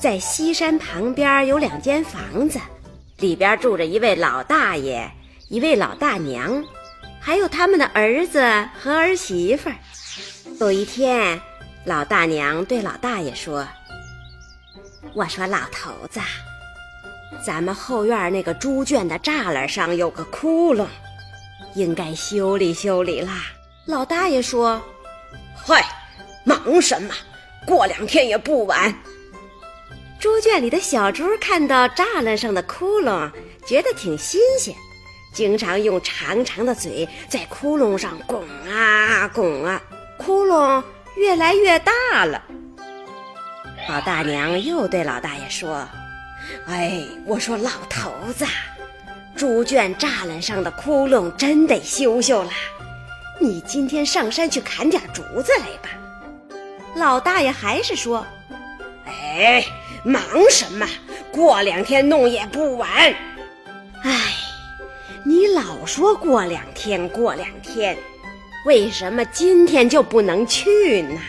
在西山旁边有两间房子，里边住着一位老大爷、一位老大娘，还有他们的儿子和儿媳妇儿。有一天，老大娘对老大爷说：“我说老头子，咱们后院那个猪圈的栅栏上有个窟窿，应该修理修理啦。”老大爷说：“嗨，忙什么？”过两天也不晚。猪圈里的小猪看到栅栏上的窟窿，觉得挺新鲜，经常用长长的嘴在窟窿上拱啊拱啊，窟窿越来越大了。老大娘又对老大爷说：“哎，我说老头子，猪圈栅栏上的窟窿真得修修了，你今天上山去砍点竹子来吧。”老大爷还是说：“哎，忙什么？过两天弄也不晚。”哎，你老说过两天，过两天，为什么今天就不能去呢？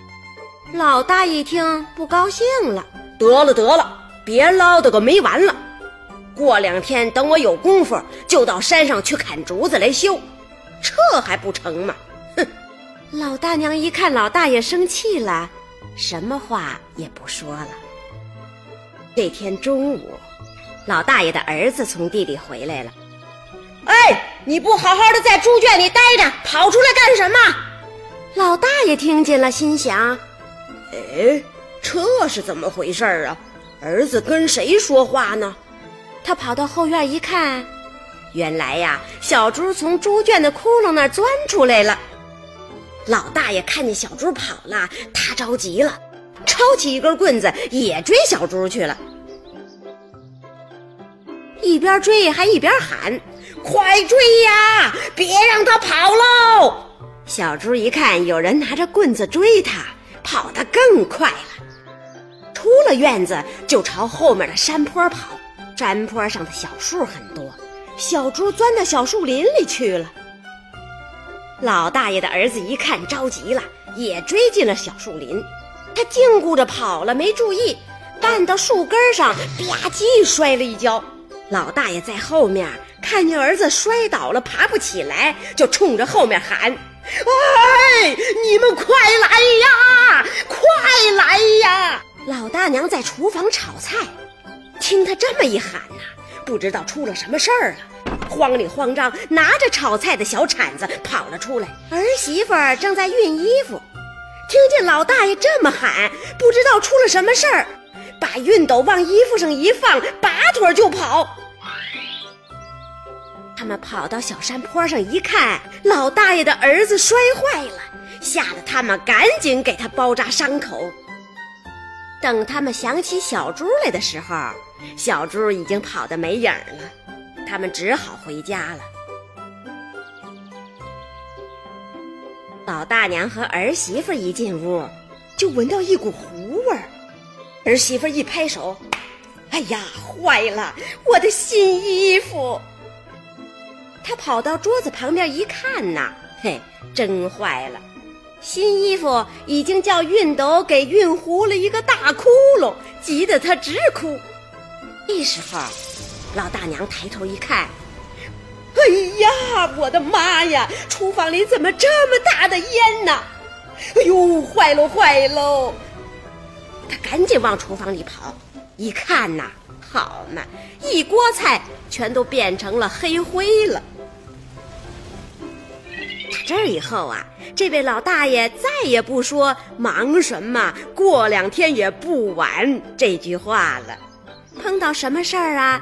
老大一听不高兴了：“得了得了，别唠叨个没完了！过两天等我有功夫，就到山上去砍竹子来修，这还不成吗？”哼！老大娘一看老大爷生气了。什么话也不说了。这天中午，老大爷的儿子从地里回来了。哎，你不好好的在猪圈里待着，跑出来干什么？老大爷听见了，心想：哎，这是怎么回事啊？儿子跟谁说话呢？他跑到后院一看，原来呀，小猪从猪圈的窟窿那儿钻出来了。老大爷看见小猪跑了，他着急了，抄起一根棍子也追小猪去了。一边追还一边喊：“快追呀，别让他跑喽！”小猪一看有人拿着棍子追他，跑得更快了。出了院子就朝后面的山坡跑，山坡上的小树很多，小猪钻到小树林里去了。老大爷的儿子一看着急了，也追进了小树林。他净顾着跑了，没注意绊到树根上，吧唧摔了一跤。老大爷在后面看见儿子摔倒了，爬不起来，就冲着后面喊：“哎，你们快来呀，快来呀！”老大娘在厨房炒菜，听他这么一喊呐，不知道出了什么事儿了。慌里慌张，拿着炒菜的小铲子跑了出来。儿媳妇正在熨衣服，听见老大爷这么喊，不知道出了什么事儿，把熨斗往衣服上一放，拔腿就跑。他们跑到小山坡上一看，老大爷的儿子摔坏了，吓得他们赶紧给他包扎伤口。等他们想起小猪来的时候，小猪已经跑得没影了。他们只好回家了。老大娘和儿媳妇一进屋，就闻到一股糊味儿。儿媳妇一拍手：“哎呀，坏了，我的新衣服！”她跑到桌子旁边一看呐，嘿，真坏了，新衣服已经叫熨斗给熨糊了一个大窟窿，急得她直哭。这时候。老大娘抬头一看，哎呀，我的妈呀！厨房里怎么这么大的烟呢？哎呦，坏喽坏喽！她赶紧往厨房里跑，一看呐，好嘛，一锅菜全都变成了黑灰了。打这儿以后啊，这位老大爷再也不说“忙什么，过两天也不晚”这句话了。碰到什么事儿啊？